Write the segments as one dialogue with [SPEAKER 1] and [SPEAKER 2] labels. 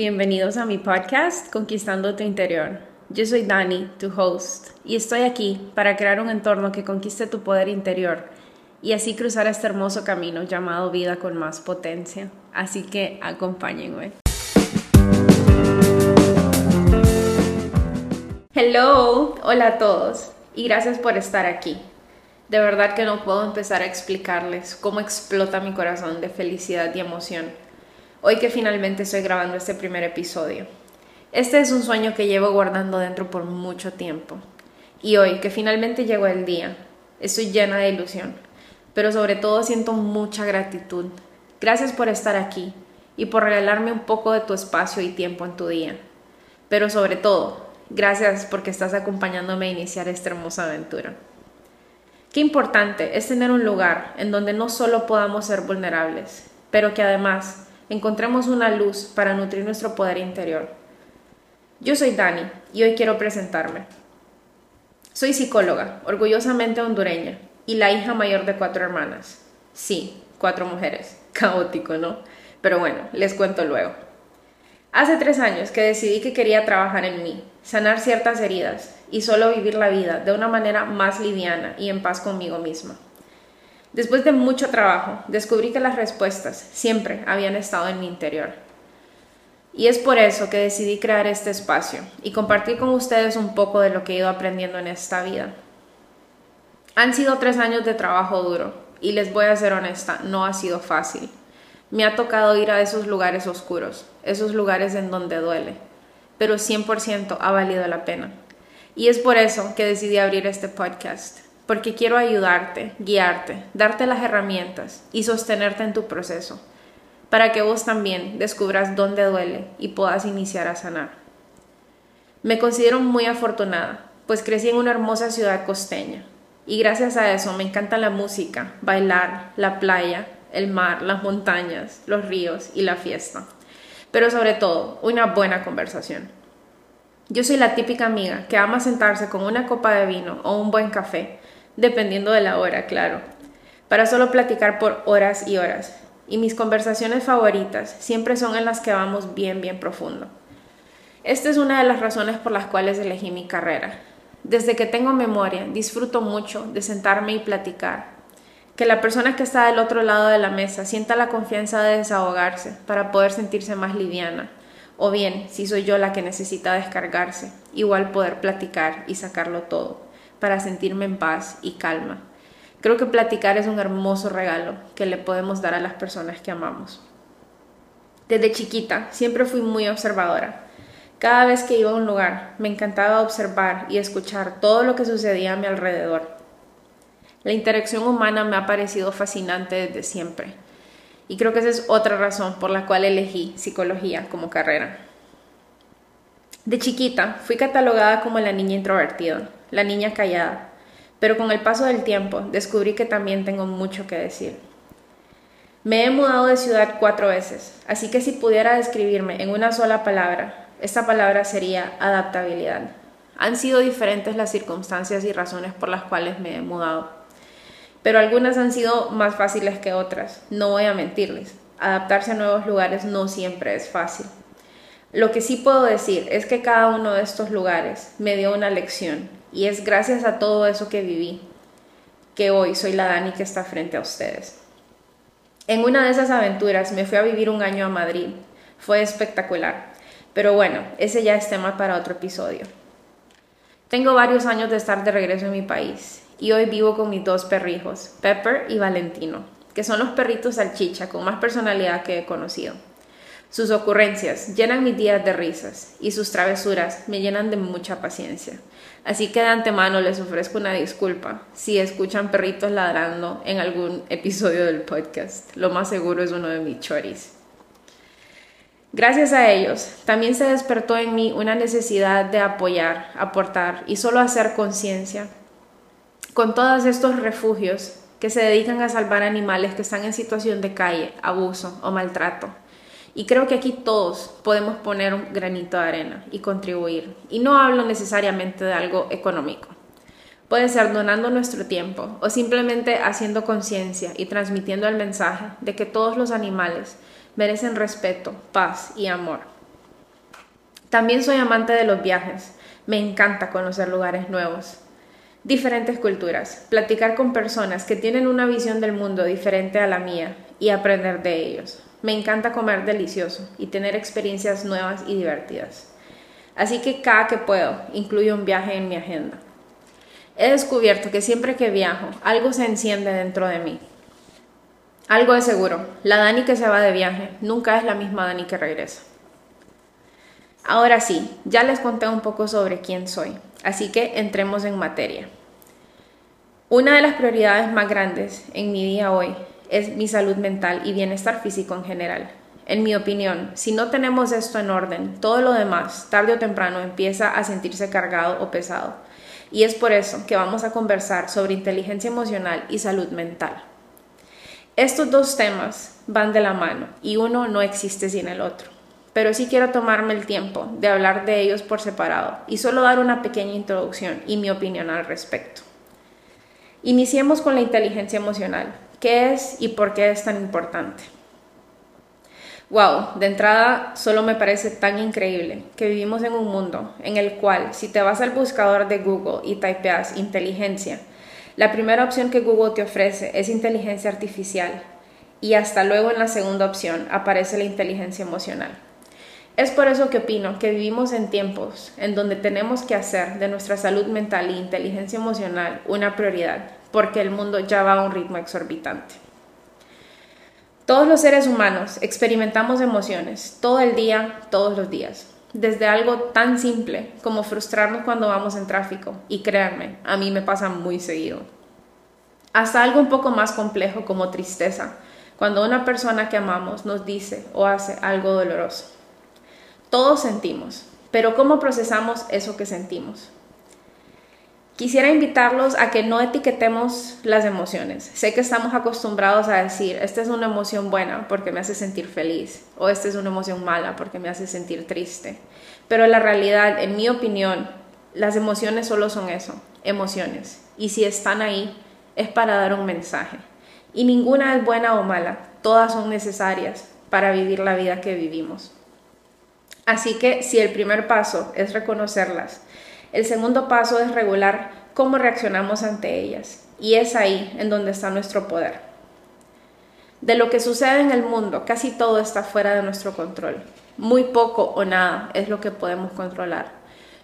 [SPEAKER 1] bienvenidos a mi podcast Conquistando tu Interior. Yo soy Dani, tu host, y estoy aquí para crear un entorno que conquiste tu poder interior y así cruzar este hermoso camino llamado vida con más potencia. Así que acompáñenme. Hello, hola a todos y gracias por estar aquí. De verdad que no puedo empezar a explicarles cómo explota mi corazón de felicidad y emoción hoy que finalmente estoy grabando este primer episodio. Este es un sueño que llevo guardando dentro por mucho tiempo. Y hoy que finalmente llegó el día, estoy llena de ilusión, pero sobre todo siento mucha gratitud. Gracias por estar aquí y por regalarme un poco de tu espacio y tiempo en tu día. Pero sobre todo, gracias porque estás acompañándome a iniciar esta hermosa aventura. Qué importante es tener un lugar en donde no solo podamos ser vulnerables, pero que además encontremos una luz para nutrir nuestro poder interior. Yo soy Dani y hoy quiero presentarme. Soy psicóloga, orgullosamente hondureña, y la hija mayor de cuatro hermanas. Sí, cuatro mujeres. Caótico, ¿no? Pero bueno, les cuento luego. Hace tres años que decidí que quería trabajar en mí, sanar ciertas heridas y solo vivir la vida de una manera más liviana y en paz conmigo misma. Después de mucho trabajo, descubrí que las respuestas siempre habían estado en mi interior. Y es por eso que decidí crear este espacio y compartir con ustedes un poco de lo que he ido aprendiendo en esta vida. Han sido tres años de trabajo duro y les voy a ser honesta, no ha sido fácil. Me ha tocado ir a esos lugares oscuros, esos lugares en donde duele, pero 100% ha valido la pena. Y es por eso que decidí abrir este podcast porque quiero ayudarte, guiarte, darte las herramientas y sostenerte en tu proceso, para que vos también descubras dónde duele y puedas iniciar a sanar. Me considero muy afortunada, pues crecí en una hermosa ciudad costeña, y gracias a eso me encanta la música, bailar, la playa, el mar, las montañas, los ríos y la fiesta, pero sobre todo una buena conversación. Yo soy la típica amiga que ama sentarse con una copa de vino o un buen café dependiendo de la hora, claro, para solo platicar por horas y horas. Y mis conversaciones favoritas siempre son en las que vamos bien, bien profundo. Esta es una de las razones por las cuales elegí mi carrera. Desde que tengo memoria, disfruto mucho de sentarme y platicar. Que la persona que está del otro lado de la mesa sienta la confianza de desahogarse para poder sentirse más liviana. O bien, si soy yo la que necesita descargarse, igual poder platicar y sacarlo todo para sentirme en paz y calma. Creo que platicar es un hermoso regalo que le podemos dar a las personas que amamos. Desde chiquita siempre fui muy observadora. Cada vez que iba a un lugar me encantaba observar y escuchar todo lo que sucedía a mi alrededor. La interacción humana me ha parecido fascinante desde siempre y creo que esa es otra razón por la cual elegí psicología como carrera. De chiquita fui catalogada como la niña introvertida la niña callada, pero con el paso del tiempo descubrí que también tengo mucho que decir. Me he mudado de ciudad cuatro veces, así que si pudiera describirme en una sola palabra, esta palabra sería adaptabilidad. Han sido diferentes las circunstancias y razones por las cuales me he mudado, pero algunas han sido más fáciles que otras, no voy a mentirles. Adaptarse a nuevos lugares no siempre es fácil. Lo que sí puedo decir es que cada uno de estos lugares me dio una lección y es gracias a todo eso que viví que hoy soy la Dani que está frente a ustedes. En una de esas aventuras me fui a vivir un año a Madrid. Fue espectacular. Pero bueno, ese ya es tema para otro episodio. Tengo varios años de estar de regreso en mi país y hoy vivo con mis dos perrijos, Pepper y Valentino, que son los perritos salchicha con más personalidad que he conocido. Sus ocurrencias llenan mis días de risas y sus travesuras me llenan de mucha paciencia. Así que de antemano les ofrezco una disculpa si escuchan perritos ladrando en algún episodio del podcast. Lo más seguro es uno de mis choris. Gracias a ellos, también se despertó en mí una necesidad de apoyar, aportar y solo hacer conciencia con todos estos refugios que se dedican a salvar animales que están en situación de calle, abuso o maltrato y creo que aquí todos podemos poner un granito de arena y contribuir. Y no hablo necesariamente de algo económico. Puede ser donando nuestro tiempo o simplemente haciendo conciencia y transmitiendo el mensaje de que todos los animales merecen respeto, paz y amor. También soy amante de los viajes. Me encanta conocer lugares nuevos, diferentes culturas, platicar con personas que tienen una visión del mundo diferente a la mía y aprender de ellos. Me encanta comer delicioso y tener experiencias nuevas y divertidas. Así que cada que puedo, incluyo un viaje en mi agenda. He descubierto que siempre que viajo, algo se enciende dentro de mí. Algo es seguro, la Dani que se va de viaje nunca es la misma Dani que regresa. Ahora sí, ya les conté un poco sobre quién soy, así que entremos en materia. Una de las prioridades más grandes en mi día hoy es mi salud mental y bienestar físico en general. En mi opinión, si no tenemos esto en orden, todo lo demás, tarde o temprano, empieza a sentirse cargado o pesado. Y es por eso que vamos a conversar sobre inteligencia emocional y salud mental. Estos dos temas van de la mano y uno no existe sin el otro. Pero sí quiero tomarme el tiempo de hablar de ellos por separado y solo dar una pequeña introducción y mi opinión al respecto. Iniciemos con la inteligencia emocional. ¿Qué es y por qué es tan importante? Wow, de entrada solo me parece tan increíble que vivimos en un mundo en el cual si te vas al buscador de Google y typeas inteligencia, la primera opción que Google te ofrece es inteligencia artificial y hasta luego en la segunda opción aparece la inteligencia emocional. Es por eso que opino que vivimos en tiempos en donde tenemos que hacer de nuestra salud mental e inteligencia emocional una prioridad, porque el mundo ya va a un ritmo exorbitante. Todos los seres humanos experimentamos emociones todo el día, todos los días. Desde algo tan simple como frustrarnos cuando vamos en tráfico, y créanme, a mí me pasa muy seguido. Hasta algo un poco más complejo como tristeza, cuando una persona que amamos nos dice o hace algo doloroso. Todos sentimos, pero ¿cómo procesamos eso que sentimos? Quisiera invitarlos a que no etiquetemos las emociones. Sé que estamos acostumbrados a decir, esta es una emoción buena porque me hace sentir feliz o esta es una emoción mala porque me hace sentir triste. Pero la realidad, en mi opinión, las emociones solo son eso, emociones. Y si están ahí, es para dar un mensaje. Y ninguna es buena o mala, todas son necesarias para vivir la vida que vivimos. Así que si el primer paso es reconocerlas, el segundo paso es regular cómo reaccionamos ante ellas, y es ahí en donde está nuestro poder. De lo que sucede en el mundo, casi todo está fuera de nuestro control. Muy poco o nada es lo que podemos controlar.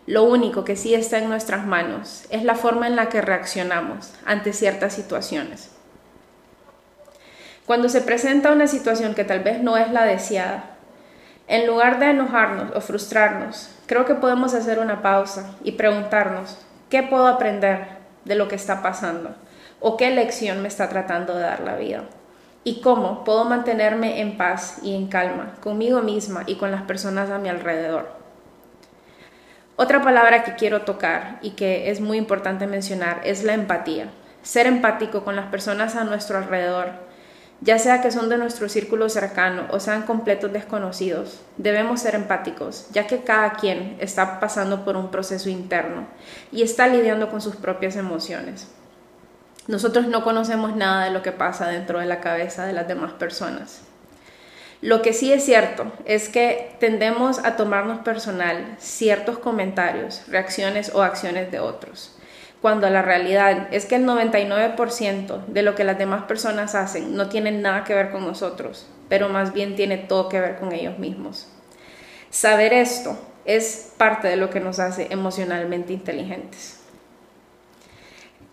[SPEAKER 1] Lo único que sí está en nuestras manos es la forma en la que reaccionamos ante ciertas situaciones. Cuando se presenta una situación que tal vez no es la deseada, en lugar de enojarnos o frustrarnos, creo que podemos hacer una pausa y preguntarnos, ¿qué puedo aprender de lo que está pasando? ¿O qué lección me está tratando de dar la vida? ¿Y cómo puedo mantenerme en paz y en calma conmigo misma y con las personas a mi alrededor? Otra palabra que quiero tocar y que es muy importante mencionar es la empatía. Ser empático con las personas a nuestro alrededor ya sea que son de nuestro círculo cercano o sean completos desconocidos, debemos ser empáticos, ya que cada quien está pasando por un proceso interno y está lidiando con sus propias emociones. Nosotros no conocemos nada de lo que pasa dentro de la cabeza de las demás personas. Lo que sí es cierto es que tendemos a tomarnos personal ciertos comentarios, reacciones o acciones de otros cuando la realidad es que el 99% de lo que las demás personas hacen no tiene nada que ver con nosotros, pero más bien tiene todo que ver con ellos mismos. Saber esto es parte de lo que nos hace emocionalmente inteligentes.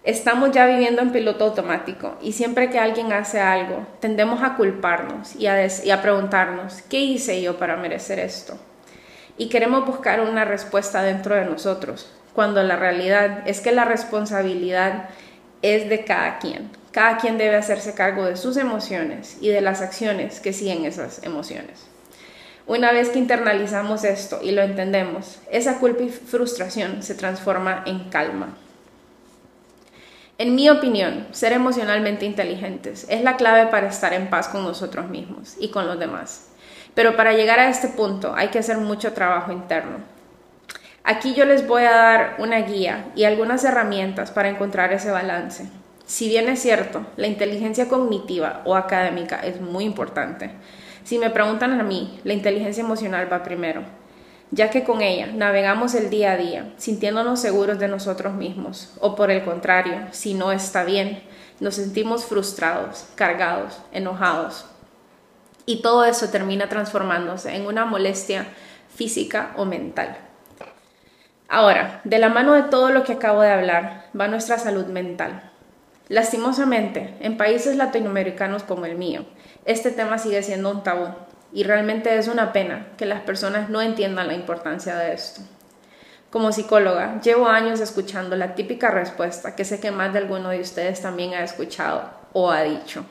[SPEAKER 1] Estamos ya viviendo en piloto automático y siempre que alguien hace algo, tendemos a culparnos y a, y a preguntarnos, ¿qué hice yo para merecer esto? Y queremos buscar una respuesta dentro de nosotros, cuando la realidad es que la responsabilidad es de cada quien. Cada quien debe hacerse cargo de sus emociones y de las acciones que siguen esas emociones. Una vez que internalizamos esto y lo entendemos, esa culpa y frustración se transforma en calma. En mi opinión, ser emocionalmente inteligentes es la clave para estar en paz con nosotros mismos y con los demás. Pero para llegar a este punto hay que hacer mucho trabajo interno. Aquí yo les voy a dar una guía y algunas herramientas para encontrar ese balance. Si bien es cierto, la inteligencia cognitiva o académica es muy importante. Si me preguntan a mí, la inteligencia emocional va primero, ya que con ella navegamos el día a día, sintiéndonos seguros de nosotros mismos, o por el contrario, si no está bien, nos sentimos frustrados, cargados, enojados. Y todo eso termina transformándose en una molestia física o mental. Ahora, de la mano de todo lo que acabo de hablar, va nuestra salud mental. Lastimosamente, en países latinoamericanos como el mío, este tema sigue siendo un tabú y realmente es una pena que las personas no entiendan la importancia de esto. Como psicóloga, llevo años escuchando la típica respuesta que sé que más de alguno de ustedes también ha escuchado o ha dicho.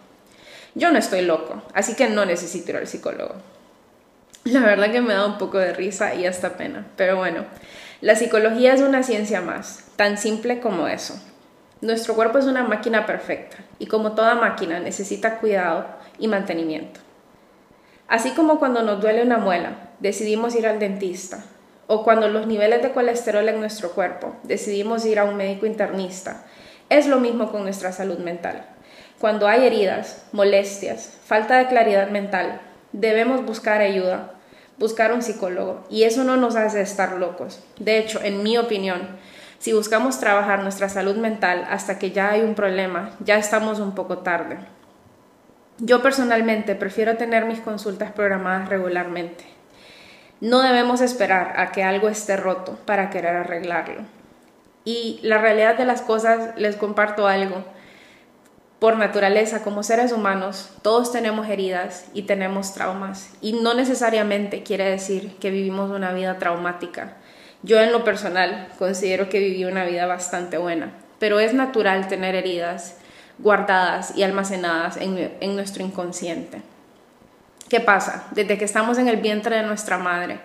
[SPEAKER 1] Yo no estoy loco, así que no necesito ir al psicólogo. La verdad que me da un poco de risa y hasta pena, pero bueno, la psicología es una ciencia más, tan simple como eso. Nuestro cuerpo es una máquina perfecta y como toda máquina necesita cuidado y mantenimiento. Así como cuando nos duele una muela, decidimos ir al dentista, o cuando los niveles de colesterol en nuestro cuerpo, decidimos ir a un médico internista, es lo mismo con nuestra salud mental. Cuando hay heridas, molestias, falta de claridad mental, debemos buscar ayuda, buscar un psicólogo, y eso no nos hace estar locos. De hecho, en mi opinión, si buscamos trabajar nuestra salud mental hasta que ya hay un problema, ya estamos un poco tarde. Yo personalmente prefiero tener mis consultas programadas regularmente. No debemos esperar a que algo esté roto para querer arreglarlo. Y la realidad de las cosas, les comparto algo. Por naturaleza, como seres humanos, todos tenemos heridas y tenemos traumas. Y no necesariamente quiere decir que vivimos una vida traumática. Yo en lo personal considero que viví una vida bastante buena, pero es natural tener heridas guardadas y almacenadas en, nuestro inconsciente. ¿Qué pasa? Desde que estamos en el vientre de nuestra madre,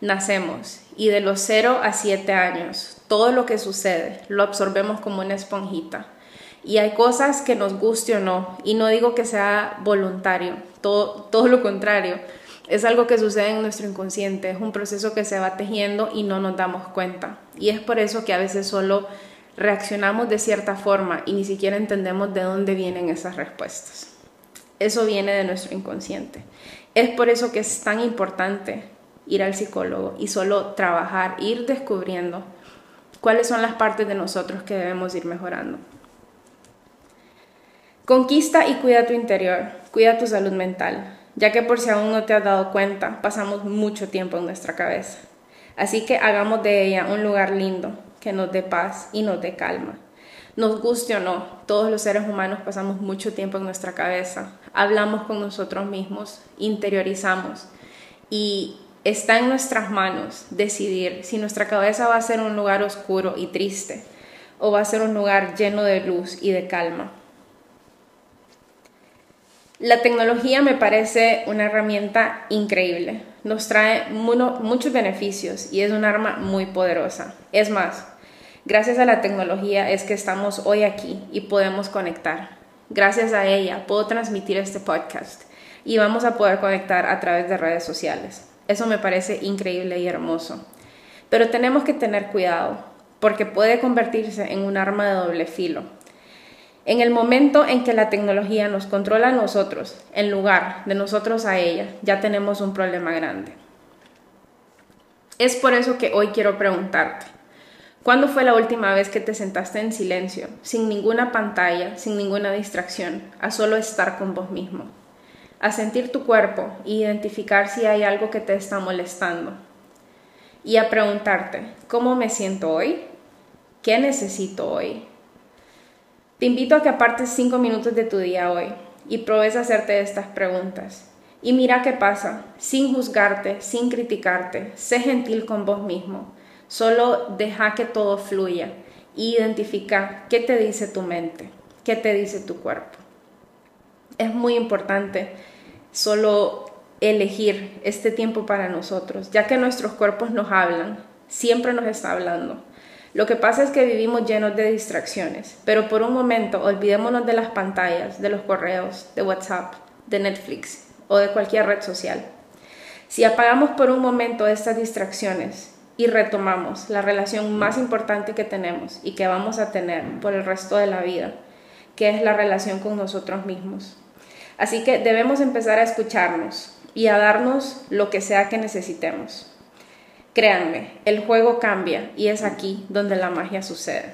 [SPEAKER 1] nacemos y de los 0 a 7 años, todo lo que sucede lo absorbemos como una esponjita. Y hay cosas que nos guste o no, y no digo que sea voluntario, todo, todo lo contrario, es algo que sucede en nuestro inconsciente, es un proceso que se va tejiendo y no nos damos cuenta. Y es por eso que a veces solo reaccionamos de cierta forma y ni siquiera entendemos de dónde vienen esas respuestas. Eso viene de nuestro inconsciente. Es por eso que es tan importante ir al psicólogo y solo trabajar, ir descubriendo cuáles son las partes de nosotros que debemos ir mejorando. Conquista y cuida tu interior, cuida tu salud mental, ya que por si aún no te has dado cuenta, pasamos mucho tiempo en nuestra cabeza. Así que hagamos de ella un lugar lindo, que nos dé paz y nos dé calma. Nos guste o no, todos los seres humanos pasamos mucho tiempo en nuestra cabeza, hablamos con nosotros mismos, interiorizamos y está en nuestras manos decidir si nuestra cabeza va a ser un lugar oscuro y triste o va a ser un lugar lleno de luz y de calma. La tecnología me parece una herramienta increíble. Nos trae muchos beneficios y es un arma muy poderosa. Es más, gracias a la tecnología es que estamos hoy aquí y podemos conectar. Gracias a ella puedo transmitir este podcast y vamos a poder conectar a través de redes sociales. Eso me parece increíble y hermoso. Pero tenemos que tener cuidado porque puede convertirse en un arma de doble filo en el momento en que la tecnología nos controla a nosotros, en lugar de nosotros a ella, ya tenemos un problema grande. Es por eso que hoy quiero preguntarte, ¿cuándo fue la última vez que te sentaste en silencio, sin ninguna pantalla, sin ninguna distracción, a solo estar con vos mismo? A sentir tu cuerpo e identificar si hay algo que te está molestando. Y a preguntarte, ¿cómo me siento hoy? ¿Qué necesito hoy? Te invito a que apartes cinco minutos de tu día hoy y pruebes a hacerte estas preguntas. Y mira qué pasa, sin juzgarte, sin criticarte, sé gentil con vos mismo. Solo deja que todo fluya e identifica qué te dice tu mente, qué te dice tu cuerpo. Es muy importante solo elegir este tiempo para nosotros, ya que nuestros cuerpos nos hablan, siempre nos está hablando. Lo que pasa es que vivimos llenos de distracciones, pero por un momento olvidémonos de las pantallas, de los correos, de WhatsApp, de Netflix o de cualquier red social. Si apagamos por un momento estas distracciones y retomamos la relación más importante que tenemos y que vamos a tener por el resto de la vida, que es la relación con nosotros mismos. Así que debemos empezar a escucharnos y a darnos lo que sea que necesitemos. Créanme, el juego cambia y es aquí donde la magia sucede.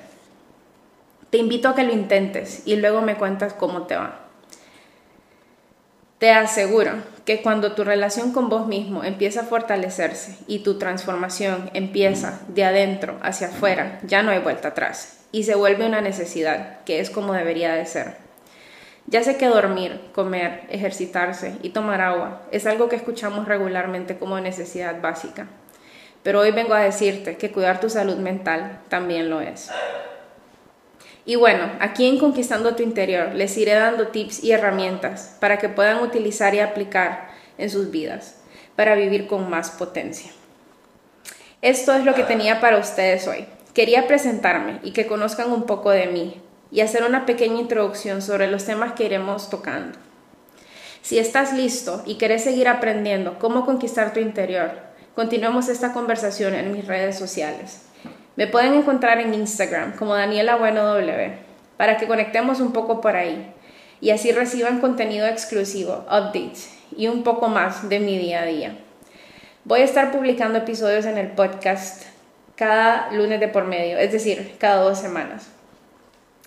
[SPEAKER 1] Te invito a que lo intentes y luego me cuentas cómo te va. Te aseguro que cuando tu relación con vos mismo empieza a fortalecerse y tu transformación empieza de adentro hacia afuera, ya no hay vuelta atrás y se vuelve una necesidad, que es como debería de ser. Ya sé que dormir, comer, ejercitarse y tomar agua es algo que escuchamos regularmente como necesidad básica, pero hoy vengo a decirte que cuidar tu salud mental también lo es. Y bueno, aquí en Conquistando tu Interior les iré dando tips y herramientas para que puedan utilizar y aplicar en sus vidas para vivir con más potencia. Esto es lo que tenía para ustedes hoy. Quería presentarme y que conozcan un poco de mí y hacer una pequeña introducción sobre los temas que iremos tocando. Si estás listo y querés seguir aprendiendo cómo conquistar tu interior, continuemos esta conversación en mis redes sociales. Me pueden encontrar en Instagram como Daniela Bueno W para que conectemos un poco por ahí y así reciban contenido exclusivo, updates y un poco más de mi día a día. Voy a estar publicando episodios en el podcast cada lunes de por medio, es decir, cada dos semanas.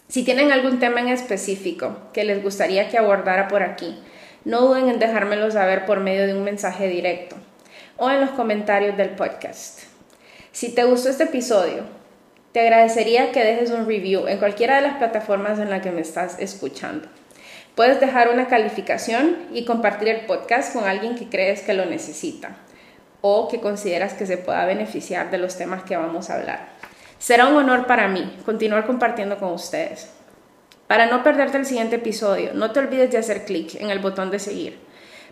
[SPEAKER 1] Si tienen algún tema en específico que les gustaría que abordara por aquí, no duden en dejármelo saber por medio de un mensaje directo o en los comentarios del podcast. Si te gustó este episodio, te agradecería que dejes un review en cualquiera de las plataformas en la que me estás escuchando. Puedes dejar una calificación y compartir el podcast con alguien que crees que lo necesita o que consideras que se pueda beneficiar de los temas que vamos a hablar. Será un honor para mí continuar compartiendo con ustedes. Para no perderte el siguiente episodio, no te olvides de hacer clic en el botón de seguir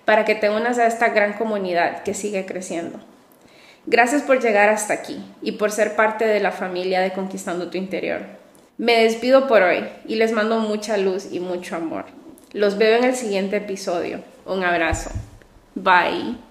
[SPEAKER 1] para que te unas a esta gran comunidad que sigue creciendo. Gracias por llegar hasta aquí y por ser parte de la familia de Conquistando tu Interior. Me despido por hoy y les mando mucha luz y mucho amor. Los veo en el siguiente episodio. Un abrazo. Bye.